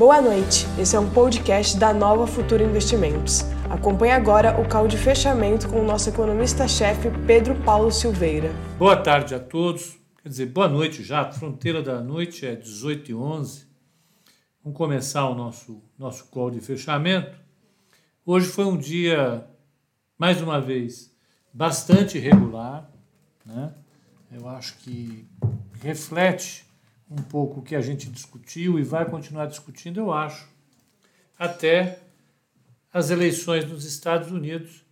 Boa noite, esse é um podcast da Nova Futura Investimentos. Acompanhe agora o call de fechamento com o nosso economista-chefe Pedro Paulo Silveira. Boa tarde a todos, quer dizer, boa noite já, fronteira da noite é 18 e 11. Vamos começar o nosso, nosso call de fechamento. Hoje foi um dia, mais uma vez, bastante irregular, né? Eu acho que reflete um pouco o que a gente discutiu e vai continuar discutindo, eu acho, até as eleições nos Estados Unidos.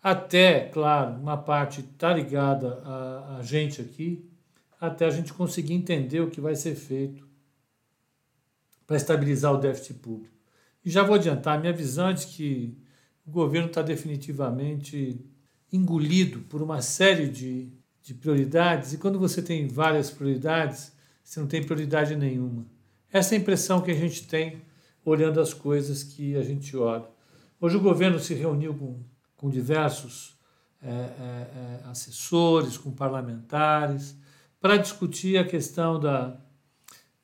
Até, claro, uma parte está ligada a, a gente aqui, até a gente conseguir entender o que vai ser feito para estabilizar o déficit público. E já vou adiantar, minha visão é de que o governo está definitivamente engolido por uma série de, de prioridades, e quando você tem várias prioridades, você não tem prioridade nenhuma. Essa é a impressão que a gente tem olhando as coisas que a gente olha. Hoje o governo se reuniu com, com diversos é, é, assessores, com parlamentares, para discutir a questão da,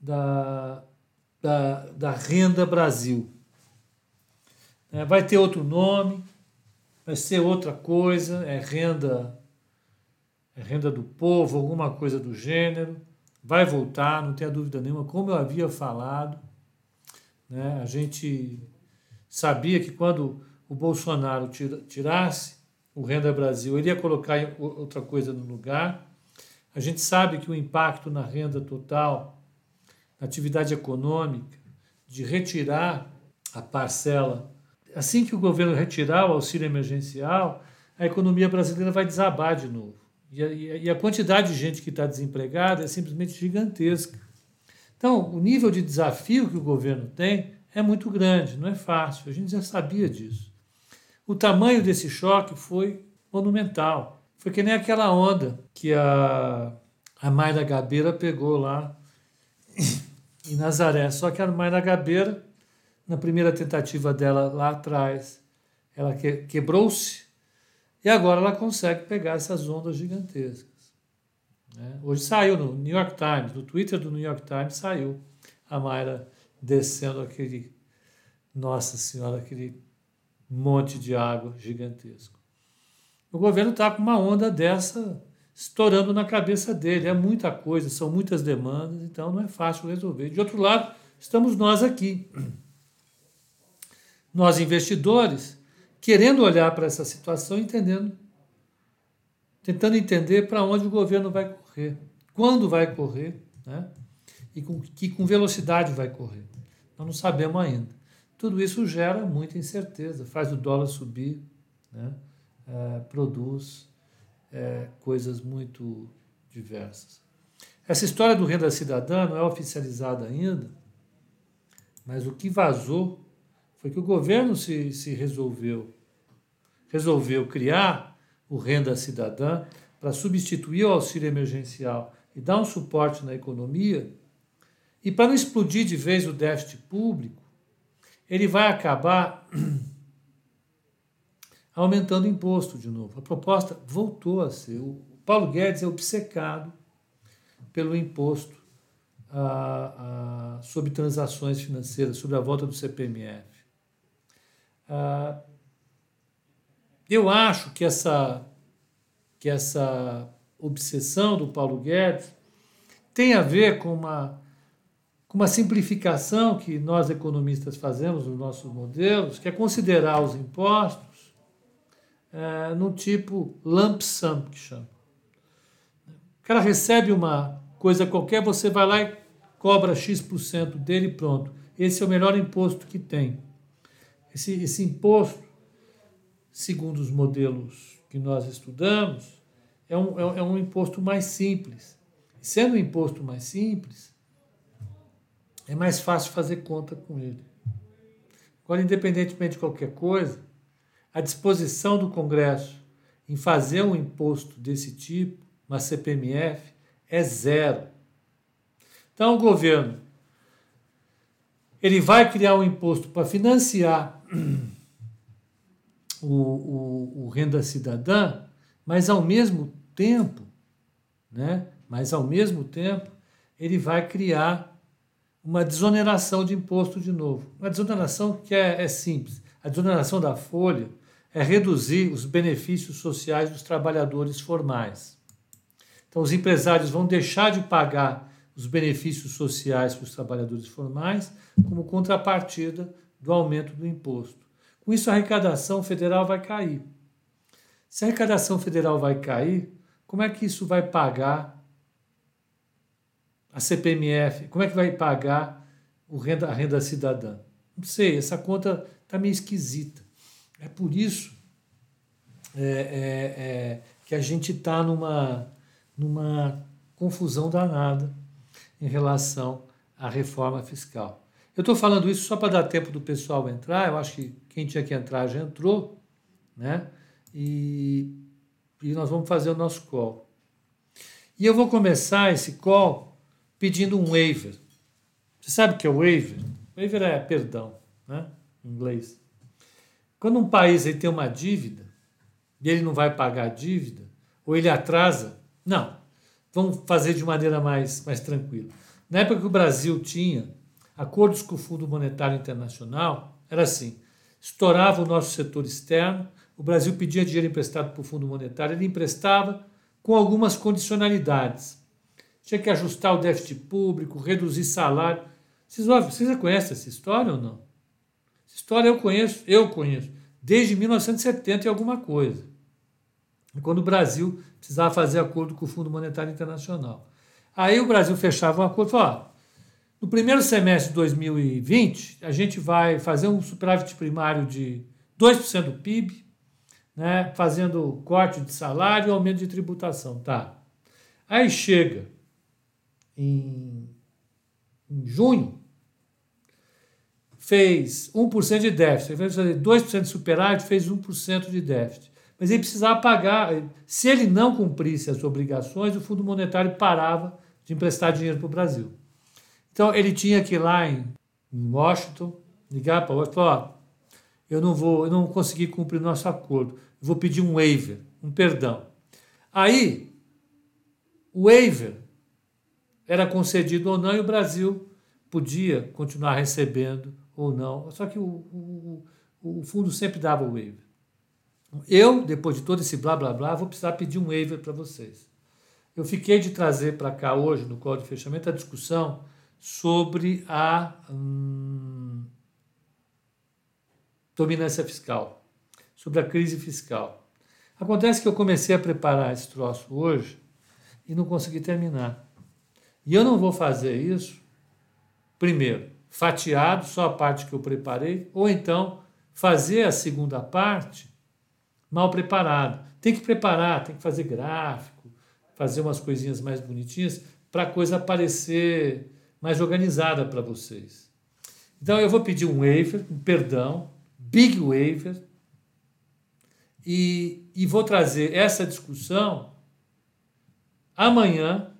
da, da, da renda Brasil. É, vai ter outro nome, vai ser outra coisa, é renda, é renda do povo, alguma coisa do gênero vai voltar, não tenha dúvida nenhuma, como eu havia falado. Né? A gente sabia que quando o Bolsonaro tirasse o Renda Brasil, ele ia colocar outra coisa no lugar. A gente sabe que o impacto na renda total, na atividade econômica, de retirar a parcela, assim que o governo retirar o auxílio emergencial, a economia brasileira vai desabar de novo. E a, e a quantidade de gente que está desempregada é simplesmente gigantesca. Então, o nível de desafio que o governo tem é muito grande, não é fácil, a gente já sabia disso. O tamanho desse choque foi monumental. Foi que nem aquela onda que a, a Mayra Gabeira pegou lá em Nazaré. Só que a Mayra Gabeira, na primeira tentativa dela lá atrás, ela que, quebrou-se e agora ela consegue pegar essas ondas gigantescas. Né? Hoje saiu no New York Times, no Twitter do New York Times saiu a Mayra descendo aquele, nossa senhora, aquele monte de água gigantesco. O governo está com uma onda dessa estourando na cabeça dele. É muita coisa, são muitas demandas, então não é fácil resolver. De outro lado, estamos nós aqui. Nós investidores querendo olhar para essa situação, entendendo, tentando entender para onde o governo vai correr, quando vai correr, né? e com que com velocidade vai correr. Nós não sabemos ainda. Tudo isso gera muita incerteza, faz o dólar subir, né? É, produz é, coisas muito diversas. Essa história do renda cidadã não é oficializada ainda, mas o que vazou foi que o governo se, se resolveu, resolveu criar o Renda Cidadã para substituir o auxílio emergencial e dar um suporte na economia, e para não explodir de vez o déficit público, ele vai acabar aumentando o imposto de novo. A proposta voltou a ser. O Paulo Guedes é obcecado pelo imposto a, a, sobre transações financeiras, sobre a volta do CPMF. Ah, eu acho que essa, que essa obsessão do Paulo Guedes tem a ver com uma, com uma simplificação que nós economistas fazemos nos nossos modelos, que é considerar os impostos é, no tipo lump sum, que chama. O cara recebe uma coisa qualquer, você vai lá e cobra X% dele e pronto. Esse é o melhor imposto que tem. Esse, esse imposto, segundo os modelos que nós estudamos, é um, é, é um imposto mais simples. E sendo um imposto mais simples, é mais fácil fazer conta com ele. Agora, independentemente de qualquer coisa, a disposição do Congresso em fazer um imposto desse tipo, uma CPMF, é zero. Então, o governo ele vai criar um imposto para financiar o, o, o, renda cidadã, mas ao mesmo tempo, né? Mas ao mesmo tempo ele vai criar uma desoneração de imposto de novo. Uma desoneração que é, é simples. A desoneração da folha é reduzir os benefícios sociais dos trabalhadores formais. Então, os empresários vão deixar de pagar os benefícios sociais para os trabalhadores formais como contrapartida do aumento do imposto. Com isso, a arrecadação federal vai cair. Se a arrecadação federal vai cair, como é que isso vai pagar a CPMF? Como é que vai pagar renda, a renda cidadã? Não sei, essa conta está meio esquisita. É por isso é, é, é, que a gente está numa, numa confusão danada em relação à reforma fiscal. Eu estou falando isso só para dar tempo do pessoal entrar, eu acho que quem tinha que entrar já entrou, né? E, e nós vamos fazer o nosso call. E eu vou começar esse call pedindo um waiver. Você sabe o que é waiver? Waiver é perdão, né? em inglês. Quando um país ele tem uma dívida e ele não vai pagar a dívida, ou ele atrasa, não. Vamos fazer de maneira mais, mais tranquila. Na época que o Brasil tinha acordos com o Fundo Monetário Internacional, era assim: estourava o nosso setor externo, o Brasil pedia dinheiro emprestado para o Fundo Monetário, ele emprestava com algumas condicionalidades. Tinha que ajustar o déficit público, reduzir salário. Vocês, vocês conhecem essa história ou não? Essa história eu conheço, eu conheço, desde 1970 e alguma coisa. Quando o Brasil precisava fazer acordo com o Fundo Monetário Internacional. Aí o Brasil fechava um acordo e falou: no primeiro semestre de 2020, a gente vai fazer um superávit primário de 2% do PIB, né, fazendo corte de salário e aumento de tributação. Tá. Aí chega em, em junho, fez 1% de déficit, fez 2% de superávit, fez 1% de déficit. Mas ele precisava pagar. Se ele não cumprisse as obrigações, o Fundo Monetário parava de emprestar dinheiro para o Brasil. Então ele tinha que ir lá em Washington, ligar para o e falar: eu não vou, eu não consegui cumprir nosso acordo vou pedir um waiver, um perdão. Aí, o waiver era concedido ou não e o Brasil podia continuar recebendo ou não. Só que o, o, o fundo sempre dava o waiver. Eu, depois de todo esse blá blá blá, vou precisar pedir um waiver para vocês. Eu fiquei de trazer para cá hoje, no código de fechamento, a discussão sobre a hum, dominância fiscal sobre a crise fiscal. Acontece que eu comecei a preparar esse troço hoje e não consegui terminar. E eu não vou fazer isso, primeiro, fatiado, só a parte que eu preparei, ou então fazer a segunda parte mal preparado. Tem que preparar, tem que fazer gráfico, fazer umas coisinhas mais bonitinhas para a coisa aparecer mais organizada para vocês. Então eu vou pedir um waiver, um perdão, big waiver, e, e vou trazer essa discussão amanhã,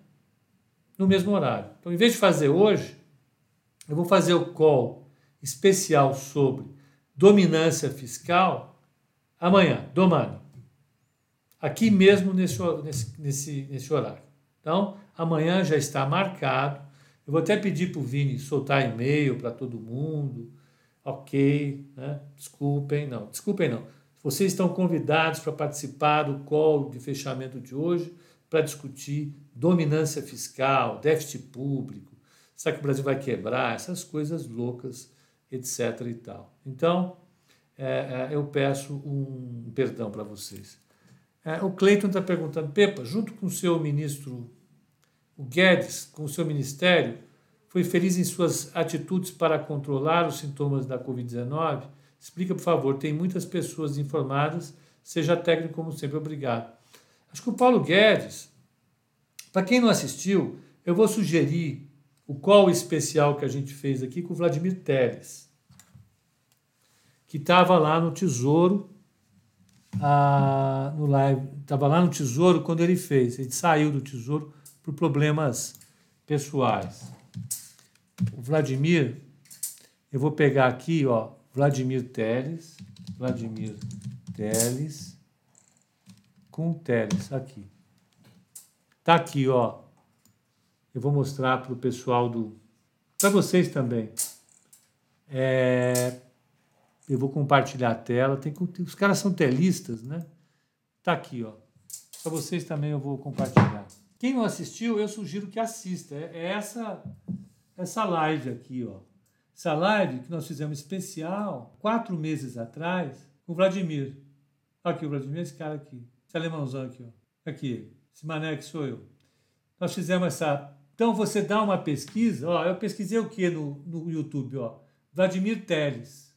no mesmo horário. Então, em vez de fazer hoje, eu vou fazer o call especial sobre dominância fiscal amanhã, domani. Aqui mesmo nesse, nesse, nesse, nesse horário. Então, amanhã já está marcado. Eu vou até pedir para o Vini soltar e-mail para todo mundo. Ok, né? desculpem, não, desculpem não vocês estão convidados para participar do call de fechamento de hoje para discutir dominância fiscal, déficit público, será que o Brasil vai quebrar, essas coisas loucas, etc. e tal. Então, é, é, eu peço um perdão para vocês. É, o Cleiton está perguntando, Pepa, junto com o seu ministro, o Guedes, com seu ministério, foi feliz em suas atitudes para controlar os sintomas da Covid-19? Explica, por favor, tem muitas pessoas informadas, seja técnico como sempre, obrigado. Acho que o Paulo Guedes, para quem não assistiu, eu vou sugerir o call especial que a gente fez aqui com o Vladimir Teles, que estava lá no Tesouro, ah, no live, estava lá no Tesouro quando ele fez. Ele saiu do Tesouro por problemas pessoais. O Vladimir, eu vou pegar aqui, ó, Vladimir Teles, Vladimir Teles, com Teles, aqui. Tá aqui, ó. Eu vou mostrar para o pessoal do, Para vocês também. É, eu vou compartilhar a tela. Tem, os caras são telistas, né? Tá aqui, ó. Para vocês também eu vou compartilhar. Quem não assistiu, eu sugiro que assista. É, é essa essa live aqui, ó. Essa live que nós fizemos especial quatro meses atrás com o Vladimir. Aqui o Vladimir, esse cara aqui. Esse alemãozão aqui, ó. Aqui, esse mané que sou eu. Nós fizemos essa. Então você dá uma pesquisa, ó, eu pesquisei o que no, no YouTube, ó? Vladimir Teles.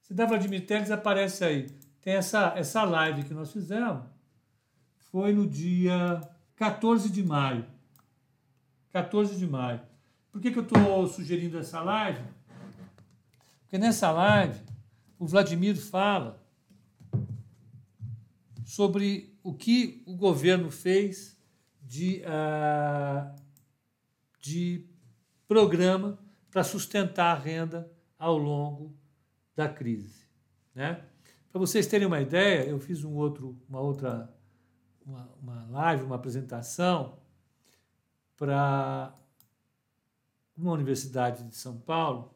Se dá Vladimir Teles, aparece aí. Tem essa, essa live que nós fizemos. Foi no dia 14 de maio. 14 de maio. Por que, que eu estou sugerindo essa live? Porque nessa live o Vladimir fala sobre o que o governo fez de, uh, de programa para sustentar a renda ao longo da crise. Né? Para vocês terem uma ideia, eu fiz um outro, uma outra uma, uma live, uma apresentação para uma universidade de São Paulo,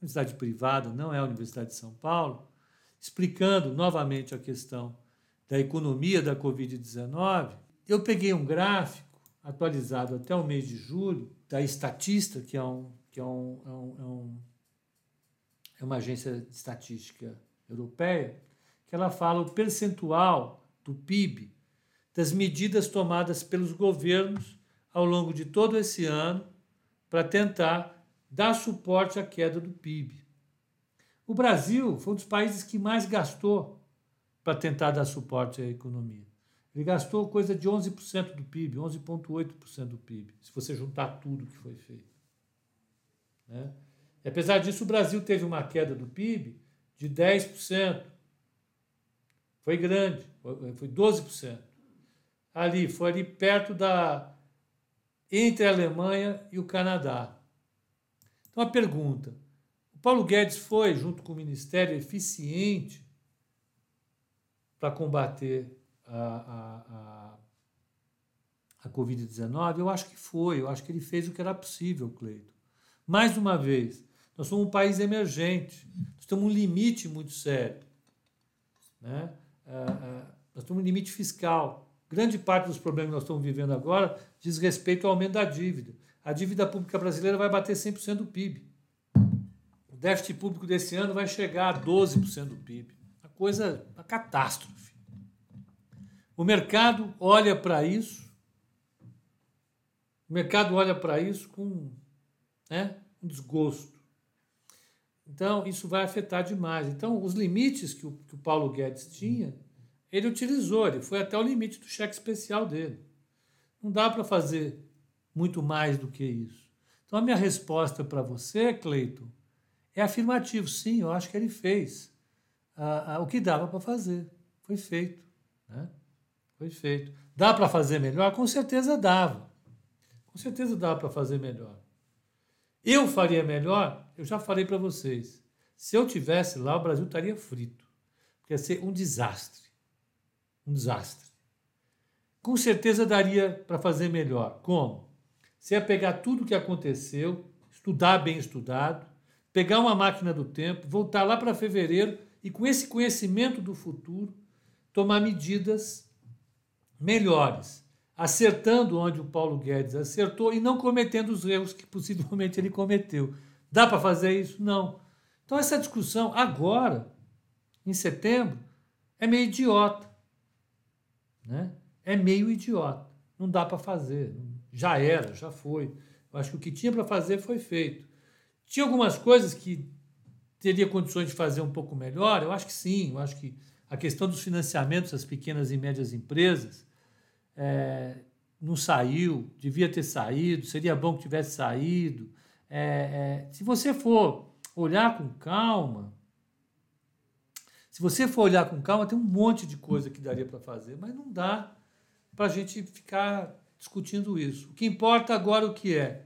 universidade privada, não é a Universidade de São Paulo, explicando novamente a questão da economia da Covid-19, eu peguei um gráfico atualizado até o mês de julho da Estatista, que é, um, que é, um, é, um, é, um, é uma agência de estatística europeia, que ela fala o percentual do PIB das medidas tomadas pelos governos ao longo de todo esse ano para tentar dar suporte à queda do PIB. O Brasil foi um dos países que mais gastou para tentar dar suporte à economia. Ele gastou coisa de 11% do PIB, 11,8% do PIB, se você juntar tudo que foi feito. Né? E apesar disso, o Brasil teve uma queda do PIB de 10%. Foi grande, foi 12%. Ali, foi ali perto da, entre a Alemanha e o Canadá. Então a pergunta: o Paulo Guedes foi, junto com o Ministério, eficiente para combater a, a, a, a Covid-19? Eu acho que foi, eu acho que ele fez o que era possível, Cleito. Mais uma vez, nós somos um país emergente, nós temos um limite muito sério. Né? Ah, ah, nós temos um limite fiscal. Grande parte dos problemas que nós estamos vivendo agora diz respeito ao aumento da dívida. A dívida pública brasileira vai bater 100% do PIB. O déficit público desse ano vai chegar a 12% do PIB. Uma coisa, uma catástrofe. O mercado olha para isso, o mercado olha para isso com né, um desgosto. Então, isso vai afetar demais. Então, os limites que o, que o Paulo Guedes tinha ele utilizou, ele foi até o limite do cheque especial dele. Não dá para fazer muito mais do que isso. Então, a minha resposta para você, Cleito, é afirmativo. Sim, eu acho que ele fez ah, ah, o que dava para fazer. Foi feito. Né? Foi feito. Dá para fazer melhor? Com certeza dava. Com certeza dava para fazer melhor. Eu faria melhor? Eu já falei para vocês. Se eu tivesse lá, o Brasil estaria frito. Porque ia ser um desastre um desastre. Com certeza daria para fazer melhor. Como? Você ia pegar tudo o que aconteceu, estudar bem estudado, pegar uma máquina do tempo, voltar lá para fevereiro e, com esse conhecimento do futuro, tomar medidas melhores, acertando onde o Paulo Guedes acertou e não cometendo os erros que possivelmente ele cometeu. Dá para fazer isso? Não. Então, essa discussão agora, em setembro, é meio idiota né? é meio idiota. Não dá para fazer. Já era, já foi. Eu acho que o que tinha para fazer foi feito. Tinha algumas coisas que teria condições de fazer um pouco melhor? Eu acho que sim. Eu acho que a questão dos financiamentos das pequenas e médias empresas é, não saiu, devia ter saído, seria bom que tivesse saído. É, é, se você for olhar com calma, se você for olhar com calma, tem um monte de coisa que daria para fazer, mas não dá para a gente ficar discutindo isso. O que importa agora o que é?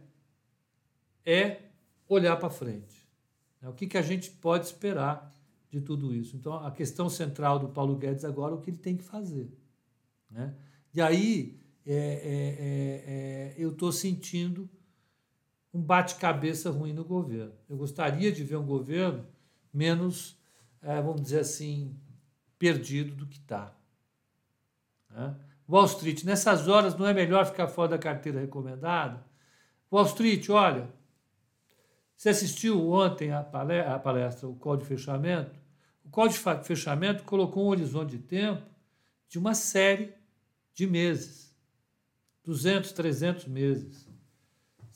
É olhar para frente. Né? O que, que a gente pode esperar de tudo isso? Então, a questão central do Paulo Guedes agora é o que ele tem que fazer. Né? E aí, é, é, é, é eu estou sentindo um bate-cabeça ruim no governo. Eu gostaria de ver um governo menos, é, vamos dizer assim, perdido do que está. Né? Wall Street, nessas horas não é melhor ficar fora da carteira recomendada? Wall Street, olha, você assistiu ontem a palestra, a palestra, o código de fechamento? O código de fechamento colocou um horizonte de tempo de uma série de meses, 200, 300 meses.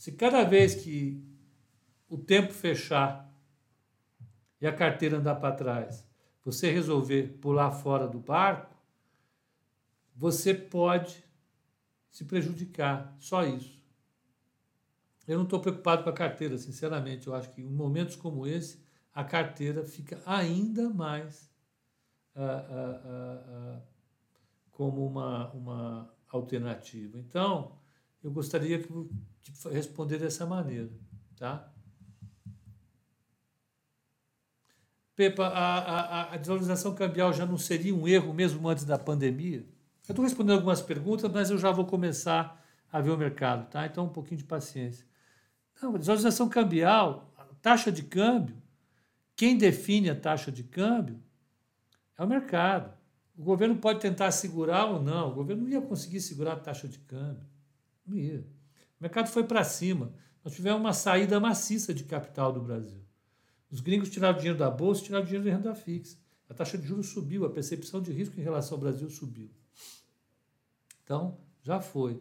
Se cada vez que o tempo fechar e a carteira andar para trás, você resolver pular fora do barco, você pode se prejudicar. Só isso. Eu não estou preocupado com a carteira, sinceramente. Eu acho que em momentos como esse, a carteira fica ainda mais ah, ah, ah, como uma, uma alternativa. Então, eu gostaria de responder dessa maneira. Tá? Pepa, a, a, a desvalorização cambial já não seria um erro mesmo antes da pandemia? Eu estou respondendo algumas perguntas, mas eu já vou começar a ver o mercado, tá? Então, um pouquinho de paciência. Não, desvalorização cambial, taxa de câmbio, quem define a taxa de câmbio é o mercado. O governo pode tentar segurar ou não. O governo não ia conseguir segurar a taxa de câmbio. Não ia. O mercado foi para cima. Nós tivemos uma saída maciça de capital do Brasil. Os gringos tiraram dinheiro da bolsa, tiraram dinheiro de renda fixa. A taxa de juros subiu, a percepção de risco em relação ao Brasil subiu. Então, já foi.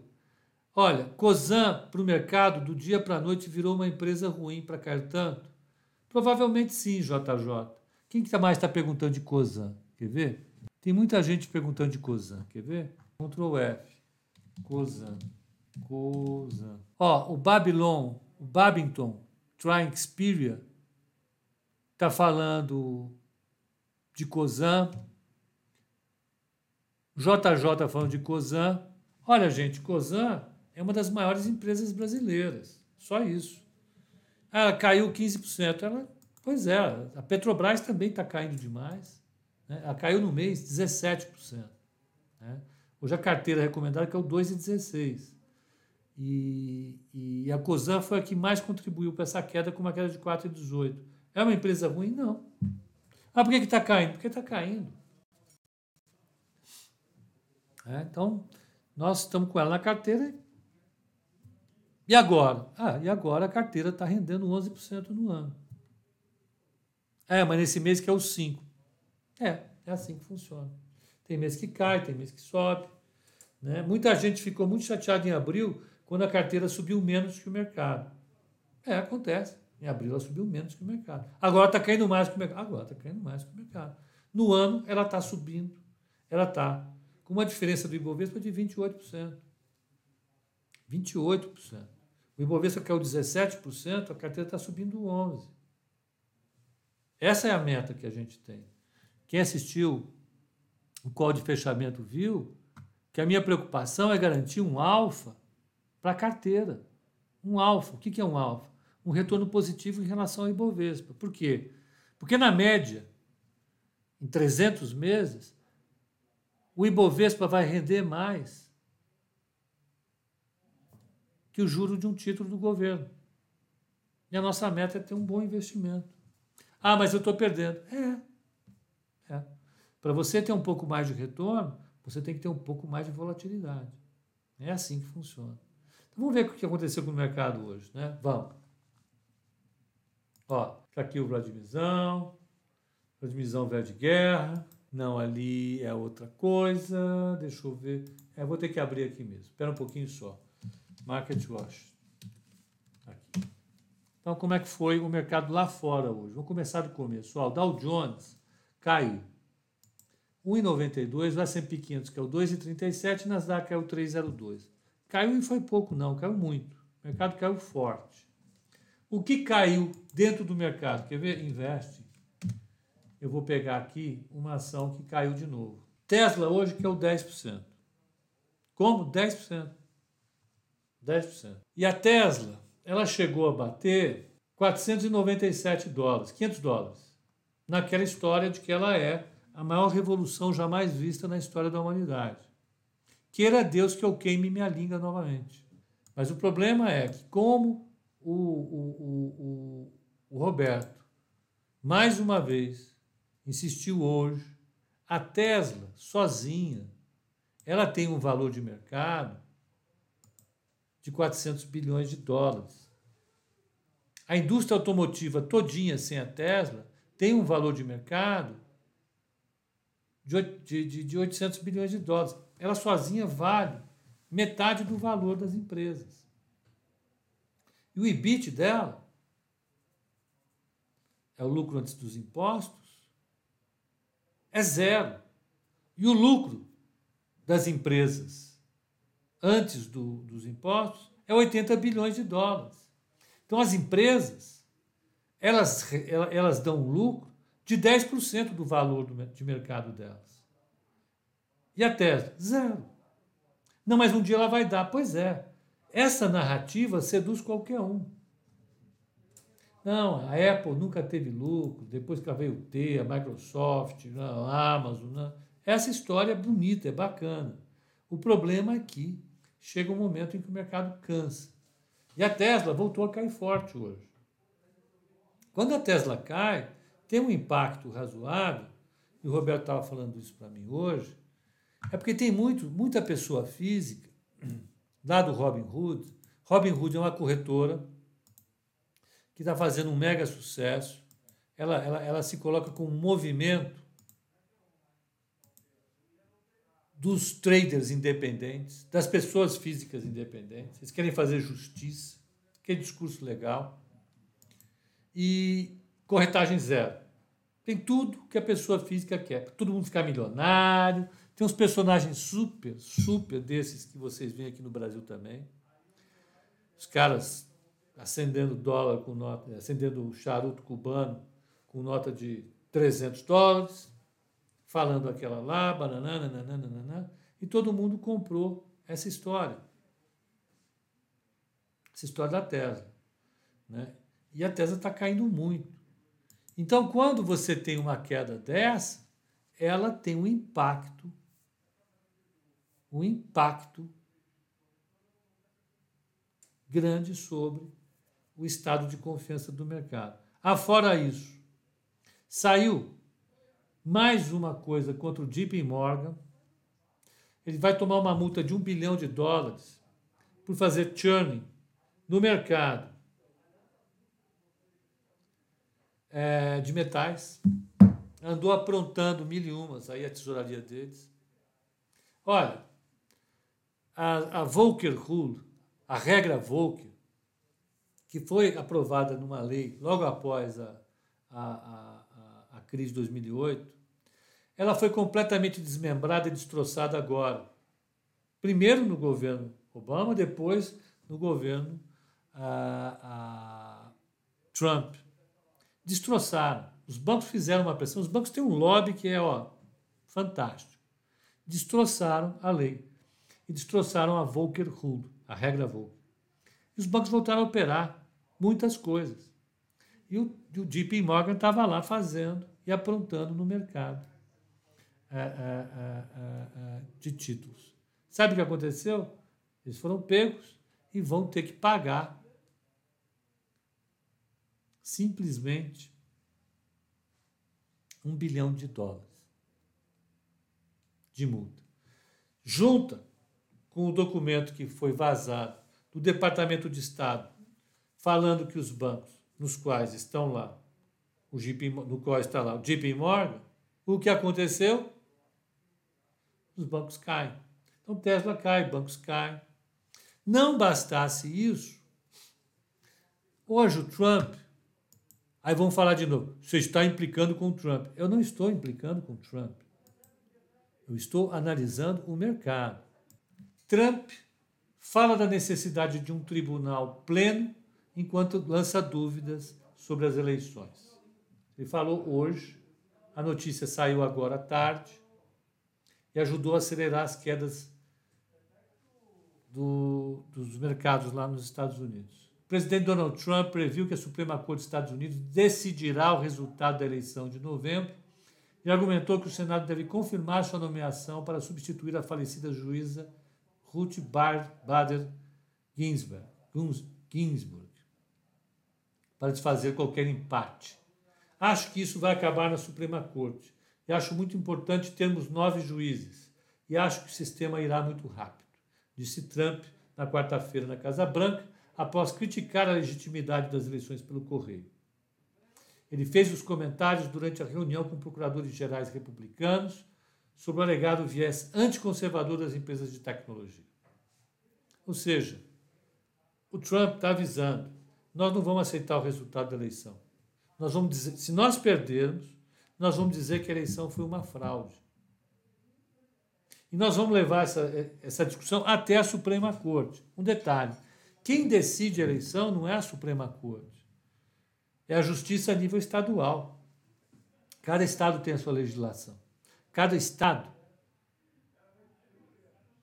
Olha, Cosan para o mercado, do dia para a noite, virou uma empresa ruim para cair tanto? Provavelmente sim, JJ. Quem que mais está perguntando de Cosan? Quer ver? Tem muita gente perguntando de Cosan. Quer ver? Ctrl F. Cosan. Cosan. Ó, o Babylon, o Babington, Trying Xperia, está falando de Cosan. JJ falando de Cosan. Olha, gente, Cosan é uma das maiores empresas brasileiras. Só isso. Ela caiu 15%. Ela, pois é, a Petrobras também está caindo demais. Né? Ela caiu no mês 17%. Né? Hoje a carteira recomendada é o 2,16%. E, e a Cosan foi a que mais contribuiu para essa queda, com uma queda de 4,18%. É uma empresa ruim? Não. Ah, por que está caindo? Porque está caindo. É, então, nós estamos com ela na carteira. E agora? Ah, e agora a carteira está rendendo 11% no ano. É, mas nesse mês que é o 5%. É, é assim que funciona. Tem mês que cai, tem mês que sobe. Né? Muita gente ficou muito chateada em abril quando a carteira subiu menos que o mercado. É, acontece. Em abril ela subiu menos que o mercado. Agora está caindo mais que o mercado. Agora está caindo mais que o mercado. No ano ela está subindo. Ela está com uma diferença do Ibovespa de 28%. 28%. O Ibovespa caiu 17%, a carteira está subindo 11%. Essa é a meta que a gente tem. Quem assistiu o call de fechamento viu que a minha preocupação é garantir um alfa para a carteira. Um alfa. O que é um alfa? Um retorno positivo em relação ao Ibovespa. Por quê? Porque, na média, em 300 meses, o Ibovespa vai render mais que o juro de um título do governo. E a nossa meta é ter um bom investimento. Ah, mas eu estou perdendo. É, é. Para você ter um pouco mais de retorno, você tem que ter um pouco mais de volatilidade. É assim que funciona. Vamos ver o que aconteceu com o mercado hoje, né? Vamos. Ó, tá aqui o Vladimirzão. Vladimirzão velho de guerra. Não, ali é outra coisa. Deixa eu ver. É, vou ter que abrir aqui mesmo. Espera um pouquinho só. Market Watch. Aqui. Então, como é que foi o mercado lá fora hoje? Vamos começar do começo. Ó, o Dow Jones caiu 1,92, o S&P 500 caiu 2,37, Nasdaq caiu 3,02. Caiu e foi pouco não, caiu muito. O mercado caiu forte. O que caiu dentro do mercado? Quer ver? Investe. Eu vou pegar aqui uma ação que caiu de novo. Tesla hoje que é o 10%. Como? 10%. 10%. E a Tesla, ela chegou a bater 497 dólares, 500 dólares naquela história de que ela é a maior revolução jamais vista na história da humanidade. Queira Deus que eu queime minha língua novamente. Mas o problema é que, como o, o, o, o Roberto, mais uma vez, insistiu hoje, a Tesla, sozinha, ela tem um valor de mercado de 400 bilhões de dólares. A indústria automotiva todinha sem a Tesla tem um valor de mercado de, de, de 800 bilhões de dólares. Ela sozinha vale metade do valor das empresas. E o EBIT dela é o lucro antes dos impostos, é zero. E o lucro das empresas antes do, dos impostos é 80 bilhões de dólares. Então as empresas elas, elas dão um lucro de 10% do valor do, de mercado delas. E a Tesla? Zero. Não, mas um dia ela vai dar. Pois é. Essa narrativa seduz qualquer um. Não, a Apple nunca teve lucro, depois que ela veio ter, a Microsoft, a Amazon. Né? Essa história é bonita, é bacana. O problema é que chega um momento em que o mercado cansa. E a Tesla voltou a cair forte hoje. Quando a Tesla cai, tem um impacto razoável, e o Roberto estava falando isso para mim hoje, é porque tem muito, muita pessoa física, lá do Robin Hood. Robin Hood é uma corretora que está fazendo um mega sucesso. Ela, ela, ela se coloca com um movimento dos traders independentes, das pessoas físicas independentes. Eles querem fazer justiça, aquele discurso legal. E corretagem zero. Tem tudo que a pessoa física quer. Todo mundo ficar milionário. Tem uns personagens super, super desses que vocês veem aqui no Brasil também. Os caras acendendo dólar com nota, acendendo charuto cubano com nota de 300 dólares, falando aquela lá, bananana, nananana, e todo mundo comprou essa história. Essa história da Tesla. Né? E a Tesla está caindo muito. Então, quando você tem uma queda dessa, ela tem um impacto, um impacto grande sobre o estado de confiança do mercado. Afora isso, saiu mais uma coisa contra o JP Morgan. Ele vai tomar uma multa de um bilhão de dólares por fazer churning no mercado é, de metais. Andou aprontando mil e umas aí a tesouraria deles. Olha, a, a Volcker Rule, a regra Volcker, que foi aprovada numa lei logo após a, a, a, a crise de 2008, ela foi completamente desmembrada e destroçada agora. Primeiro no governo Obama, depois no governo Trump. Destroçaram. Os bancos fizeram uma pressão. Os bancos têm um lobby que é ó, fantástico. Destroçaram a lei e destroçaram a Volcker Rule, a regra Volcker. E os bancos voltaram a operar muitas coisas. E o, o JP Morgan estava lá fazendo e aprontando no mercado é, é, é, de títulos. Sabe o que aconteceu? Eles foram pegos e vão ter que pagar simplesmente um bilhão de dólares de multa. Junta com o documento que foi vazado do Departamento de Estado falando que os bancos nos quais estão lá, o JP, no qual está lá o JP Morgan, o que aconteceu? Os bancos caem. Então Tesla cai, bancos caem. Não bastasse isso, hoje o Trump, aí vão falar de novo, você está implicando com o Trump. Eu não estou implicando com o Trump. Eu estou analisando o mercado. Trump fala da necessidade de um tribunal pleno enquanto lança dúvidas sobre as eleições. Ele falou hoje, a notícia saiu agora à tarde e ajudou a acelerar as quedas do, dos mercados lá nos Estados Unidos. O presidente Donald Trump previu que a Suprema Corte dos Estados Unidos decidirá o resultado da eleição de novembro e argumentou que o Senado deve confirmar sua nomeação para substituir a falecida juíza Ruth Bader Ginsburg. Para desfazer qualquer empate. Acho que isso vai acabar na Suprema Corte. E acho muito importante termos nove juízes. E acho que o sistema irá muito rápido, disse Trump na quarta-feira na Casa Branca, após criticar a legitimidade das eleições pelo correio. Ele fez os comentários durante a reunião com procuradores gerais republicanos sobre o alegado viés anticonservador das empresas de tecnologia. Ou seja, o Trump está avisando: nós não vamos aceitar o resultado da eleição. Nós vamos dizer, se nós perdermos, nós vamos dizer que a eleição foi uma fraude. E nós vamos levar essa, essa discussão até a Suprema Corte. Um detalhe: quem decide a eleição não é a Suprema Corte, é a Justiça a nível estadual. Cada estado tem a sua legislação. Cada estado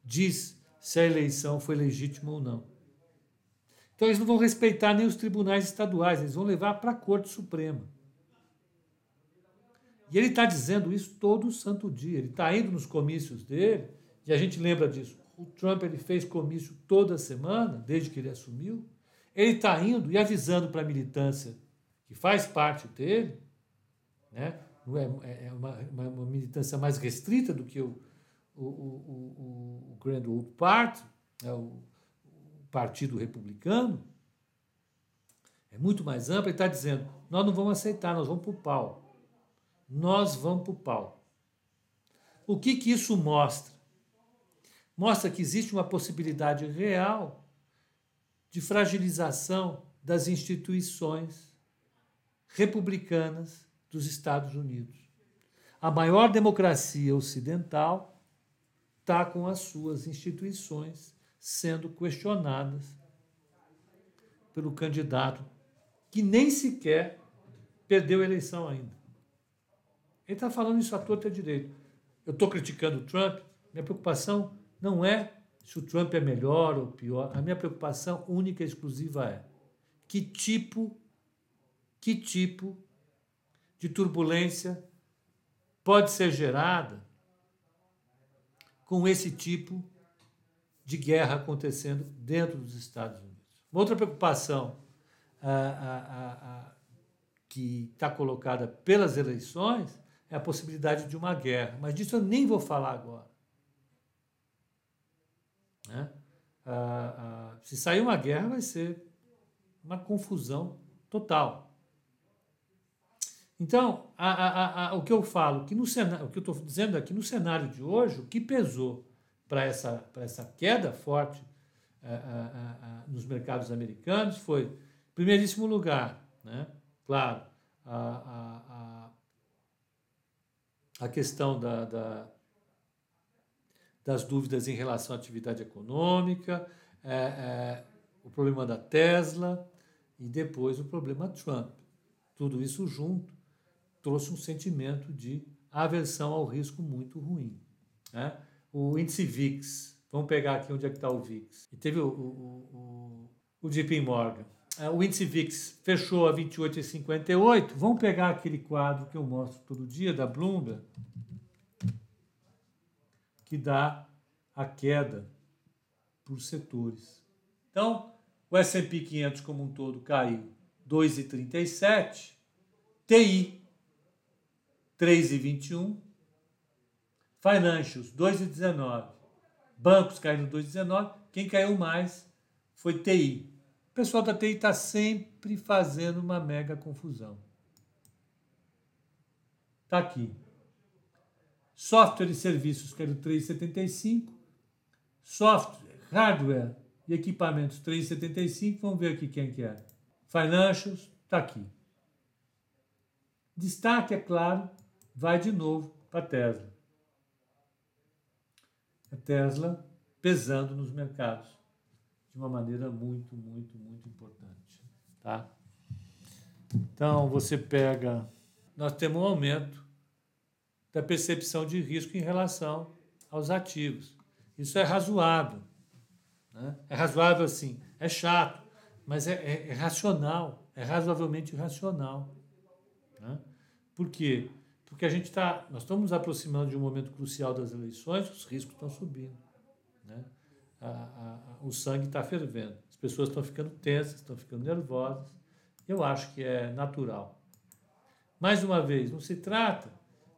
diz se a eleição foi legítima ou não. Então eles não vão respeitar nem os tribunais estaduais, eles vão levar para a Corte Suprema. E ele está dizendo isso todo santo dia. Ele está indo nos comícios dele, e a gente lembra disso. O Trump ele fez comício toda semana, desde que ele assumiu. Ele está indo e avisando para a militância que faz parte dele, né? Não é, é, é uma, uma, militância mais restrita do que o, o, o, o Grand Old Party, é o, Partido Republicano, é muito mais ampla, ele está dizendo: nós não vamos aceitar, nós vamos para o pau. Nós vamos para o pau. O que, que isso mostra? Mostra que existe uma possibilidade real de fragilização das instituições republicanas dos Estados Unidos. A maior democracia ocidental está com as suas instituições sendo questionadas pelo candidato que nem sequer perdeu a eleição ainda. Ele está falando isso à torta direito. Eu estou criticando o Trump, minha preocupação não é se o Trump é melhor ou pior, a minha preocupação única e exclusiva é que tipo, que tipo de turbulência pode ser gerada com esse tipo de guerra acontecendo dentro dos Estados Unidos. Uma outra preocupação que está colocada pelas eleições é a possibilidade de uma guerra, mas disso eu nem vou falar agora. Né? se sair uma guerra, vai ser uma confusão total. Então, o que eu falo, que no cenário, o que eu estou dizendo aqui, no cenário de hoje, o que pesou para essa, essa queda forte a, a, a, nos mercados americanos foi, primeiríssimo lugar, né, claro, a, a, questão da, da, das dúvidas em relação à atividade econômica, é, é, o problema da Tesla e depois o problema Trump. Tudo isso junto trouxe um sentimento de aversão ao risco muito ruim. Né? o índice VIX. Vamos pegar aqui onde é que está o VIX. E teve o, o, o, o JP Morgan. É, o índice VIX fechou a 28,58. Vamos pegar aquele quadro que eu mostro todo dia da Bloomberg, que dá a queda por setores. Então, o S&P 500 como um todo caiu 2,37, TI 3,21, Financials, 2,19. Bancos caíram 2,19. Quem caiu mais foi TI. O pessoal da TI está sempre fazendo uma mega confusão. Está aqui. Software e serviços caíram 3,75. Software, hardware e equipamentos 3,75. Vamos ver aqui quem que é. Financials, está aqui. Destaque, é claro, vai de novo para Tesla a Tesla pesando nos mercados de uma maneira muito, muito, muito importante. Tá? Então, você pega. Nós temos um aumento da percepção de risco em relação aos ativos. Isso é razoável. Né? É razoável, assim, é chato, mas é, é, é racional, é razoavelmente racional. Né? Por quê? Porque a gente está, nós estamos nos aproximando de um momento crucial das eleições, os riscos estão subindo, né? A, a, a, o sangue está fervendo, as pessoas estão ficando tensas, estão ficando nervosas Eu acho que é natural. Mais uma vez, não se trata,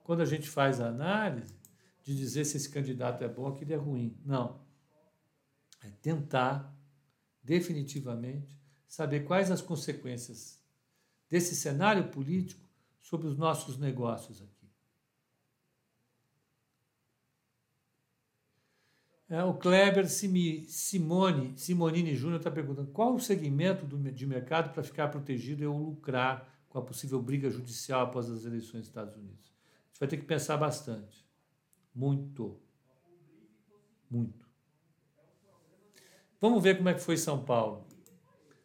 quando a gente faz a análise, de dizer se esse candidato é bom ou que ele é ruim. Não. É tentar, definitivamente, saber quais as consequências desse cenário político sobre os nossos negócios aqui. É, o Kleber Simone, Simonini Júnior está perguntando qual o segmento do, de mercado para ficar protegido e ou lucrar com a possível briga judicial após as eleições dos Estados Unidos. A gente vai ter que pensar bastante. Muito. Muito. Vamos ver como é que foi São Paulo.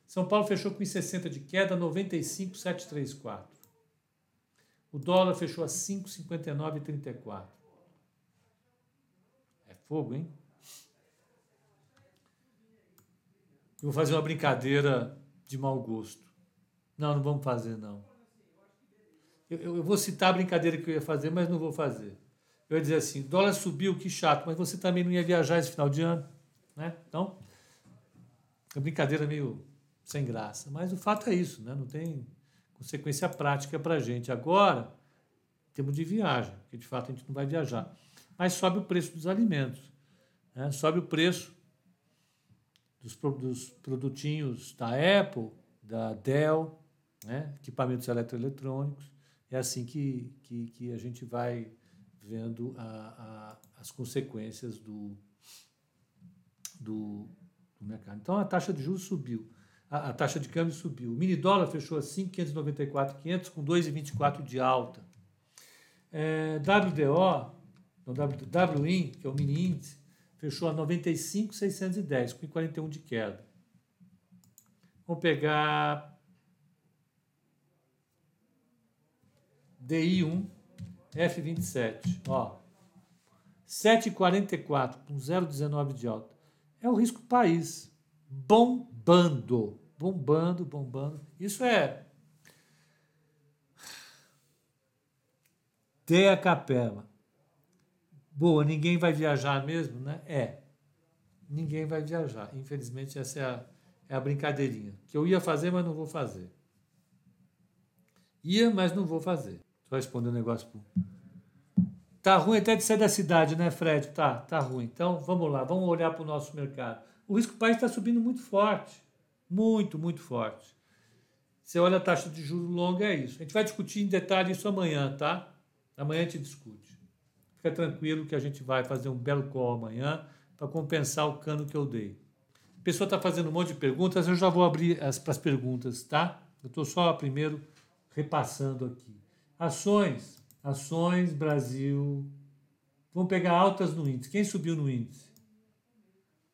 São Paulo fechou com 60 de queda, 95,734. O dólar fechou a 5,59,34. É fogo, hein? Eu vou fazer uma brincadeira de mau gosto. Não, não vamos fazer, não. Eu, eu, vou citar a brincadeira que eu ia fazer, mas não vou fazer. Eu ia dizer assim: dólar subiu, que chato, mas você também não ia viajar esse final de ano. Né? Então, é brincadeira meio sem graça. Mas o fato é isso, né? não tem consequência prática para a gente. Agora, temos de viagem, porque de fato a gente não vai viajar. Mas sobe o preço dos alimentos, né? sobe o preço dos, dos produtinhos da Apple, da Dell, né? equipamentos eletroeletrônicos. É assim que, que, que a gente vai vendo a, a, as consequências do, do, do, mercado. Então a taxa de juros subiu, a, a taxa de câmbio subiu. O mini dólar fechou a 5,594,500 com 2,24 de alta. É, WDO, não, WIN, que é o mini índice, fechou a 95,610, com 41 de queda. Vamos pegar DI1 F27, ó. 7,44 com 0,19 de alta. É o risco país bombando, bombando, bombando. Isso é Dê a capela boa, ninguém vai viajar mesmo, né? É. Ninguém vai viajar. Infelizmente, essa é a, é a brincadeirinha. Que eu ia fazer, mas não vou fazer. Ia, mas não vou fazer. Só responder um negócio. Pro... Tá ruim até de sair da cidade, né, Fred? Tá, tá ruim. Então, vamos lá, vamos olhar para o nosso mercado. O risco país está subindo muito forte. Muito, muito forte. Você olha a taxa de juros longa, é isso. A gente vai discutir em detalhe isso amanhã, tá? Amanhã a gente discute. Fica tranquilo que a gente vai fazer um belo call amanhã para compensar o cano que eu dei. A pessoa está fazendo um monte de perguntas, eu já vou abrir as, para as perguntas, tá? Eu estou só primeiro repassando aqui. Ações, ações Brasil. Vamos pegar altas no índice. Quem subiu no índice?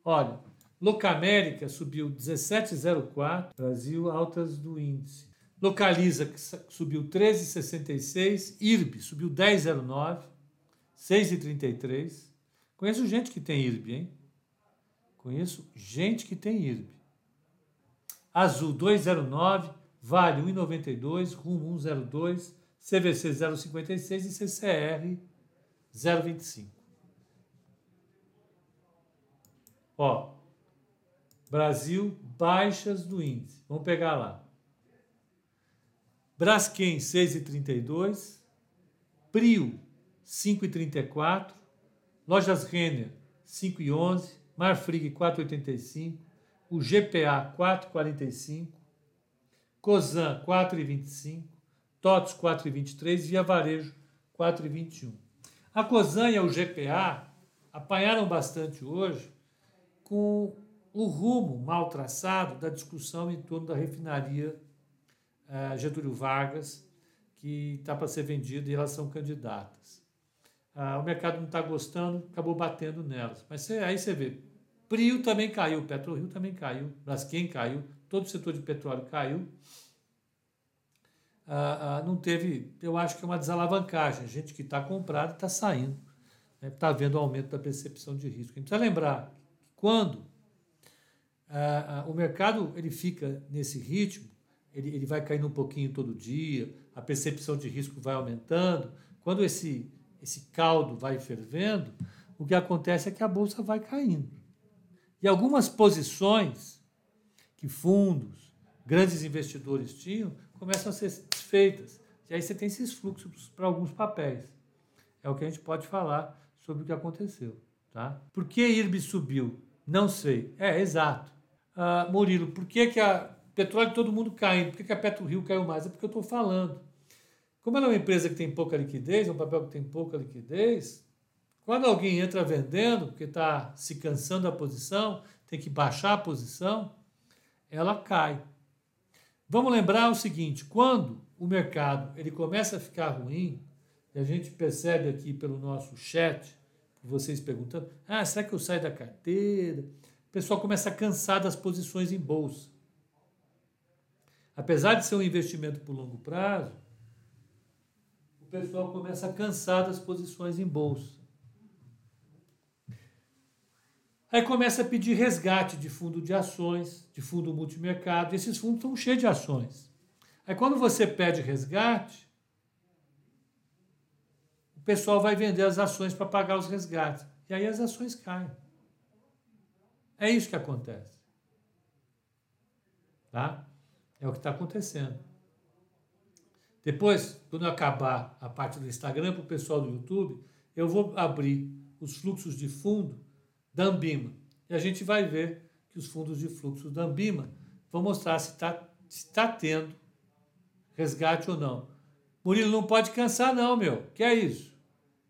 Olha, Locamérica subiu 17,04, Brasil altas do índice. Localiza subiu 13,66, IRB subiu 10,09. 6,33. Conheço gente que tem IRB, hein? Conheço gente que tem IRB. Azul 209, Vale 1,92, Rumo 102, CVC 0,56 e CCR 0,25. Ó, Brasil, baixas do índice. Vamos pegar lá. Braskem 6,32, Prio 5,34, Lojas Renner 5,11, Marfrig 4,85, o GPA 4,45, Cosan 4,25, TOTS 4,23 e Via Varejo 4,21. A Cosan e o GPA apanharam bastante hoje com o rumo mal traçado da discussão em torno da refinaria uh, Getúlio Vargas, que está para ser vendida e elas são candidatas ah, o mercado não está gostando, acabou batendo nelas. Mas aí você vê, Prio também caiu, PetroRio também caiu, Braskem caiu, todo o setor de petróleo caiu. Ah, ah, não teve, eu acho que é uma desalavancagem. A gente que está comprado está saindo, está né, vendo o aumento da percepção de risco. A gente precisa lembrar que quando ah, ah, o mercado ele fica nesse ritmo, ele, ele vai caindo um pouquinho todo dia, a percepção de risco vai aumentando. Quando esse esse caldo vai fervendo, o que acontece é que a bolsa vai caindo. E algumas posições que fundos, grandes investidores tinham, começam a ser desfeitas. E aí você tem esses fluxos para alguns papéis. É o que a gente pode falar sobre o que aconteceu. Tá? Por que IRB subiu? Não sei. É, exato. Uh, Murilo, por que, que a petróleo todo mundo caindo? Por que, que a PetroRio caiu mais? É porque eu estou falando. Como ela é uma empresa que tem pouca liquidez, é um papel que tem pouca liquidez, quando alguém entra vendendo, porque está se cansando da posição, tem que baixar a posição, ela cai. Vamos lembrar o seguinte: quando o mercado ele começa a ficar ruim, e a gente percebe aqui pelo nosso chat, vocês perguntando, ah, será que eu saio da carteira? O pessoal começa a cansar das posições em bolsa. Apesar de ser um investimento por longo prazo, o pessoal começa a cansar das posições em bolsa. Aí começa a pedir resgate de fundo de ações, de fundo multimercado, esses fundos estão cheios de ações. Aí quando você pede resgate, o pessoal vai vender as ações para pagar os resgates. E aí as ações caem. É isso que acontece. Tá? É o que está acontecendo. Depois, quando acabar a parte do Instagram para o pessoal do YouTube, eu vou abrir os fluxos de fundo da Ambima. E a gente vai ver que os fundos de fluxo da Ambima vão mostrar se está tá tendo resgate ou não. Murilo não pode cansar, não, meu. Que é isso?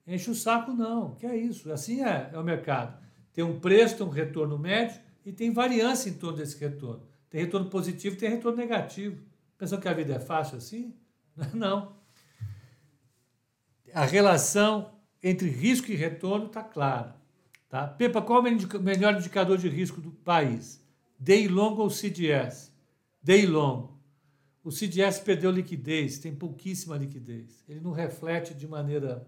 Enche o saco, não. Que é isso? Assim é, é o mercado. Tem um preço, tem um retorno médio e tem variância em torno desse retorno. Tem retorno positivo tem retorno negativo. Pensam que a vida é fácil assim? Não. A relação entre risco e retorno está clara. Tá? Pepa, qual é o melhor indicador de risco do país? Day long ou CDS? Day long. O CDS perdeu liquidez, tem pouquíssima liquidez. Ele não reflete de maneira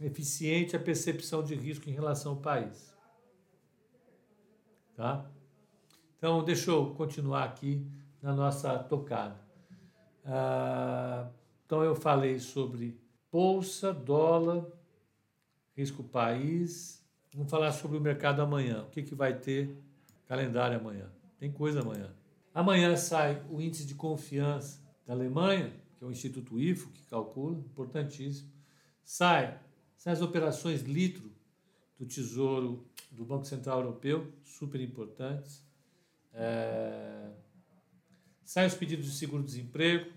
eficiente a percepção de risco em relação ao país. Tá? Então, deixa eu continuar aqui na nossa tocada. Ah, então, eu falei sobre bolsa, dólar, risco país, Vamos falar sobre o mercado amanhã. O que, que vai ter calendário amanhã? Tem coisa amanhã. Amanhã sai o índice de confiança da Alemanha, que é o Instituto IFO que calcula, importantíssimo. Sai, sai as operações litro do Tesouro do Banco Central Europeu, super importantes. É... Os pedidos de seguro-desemprego,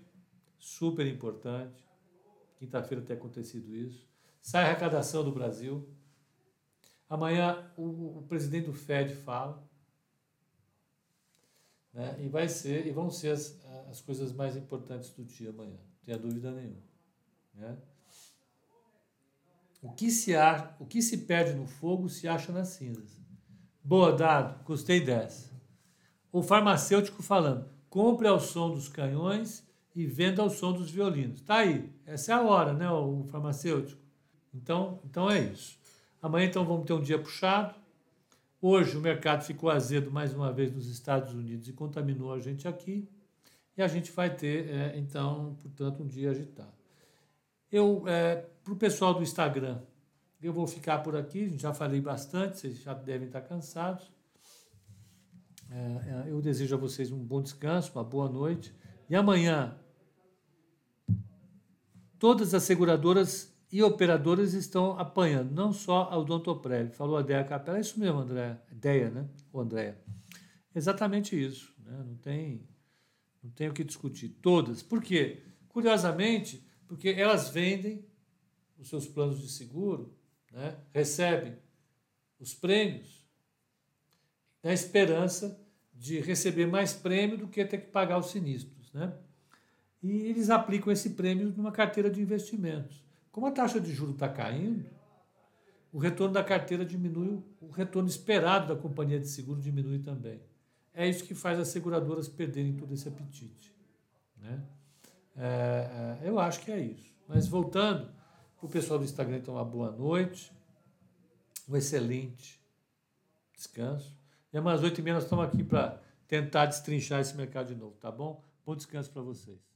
super importante. Quinta-feira tem acontecido isso. Sai a arrecadação do Brasil, Amanhã o, o presidente do Fed fala. Né? E vai ser, e vão ser as, as coisas mais importantes do dia amanhã, não tenha dúvida nenhuma. Né? O que, se a, o que se perde no fogo se acha nas cinzas. Boa, dado, gostei dessa. O farmacêutico falando: compre ao som dos canhões e venda ao som dos violinos. Tá aí, essa é a hora, né, o farmacêutico? Então, então é isso. Amanhã, então, vamos ter um dia puxado. Hoje, o mercado ficou azedo mais uma vez nos Estados Unidos e contaminou a gente aqui. E a gente vai ter, é, então, portanto, um dia agitado. Eu, é, para o pessoal do Instagram, eu vou ficar por aqui, já falei bastante, vocês já devem estar cansados. É, é, eu desejo a vocês um bom descanso, uma boa noite. E amanhã, todas as seguradoras e operadoras estão apanhando, não só a Odontoprev. Falou a Deia Capela, é isso mesmo, André, Deia, né? O Andréia. Exatamente isso, né? não, tem, não tem o que discutir. Todas. Por quê? Curiosamente, porque elas vendem os seus planos de seguro, né? recebem os prêmios na esperança de receber mais prêmio do que ter que pagar os sinistros. Né? E eles aplicam esse prêmio numa carteira de investimentos. Como a taxa de juros está caindo, o retorno da carteira diminui, o retorno esperado da companhia de seguro diminui também. É isso que faz as seguradoras perderem todo esse apetite. Né? É, é, eu acho que é isso. Mas voltando, o pessoal do Instagram, então, uma boa noite, um excelente descanso. E às oito e meia nós estamos aqui para tentar destrinchar esse mercado de novo, tá bom? Bom descanso para vocês.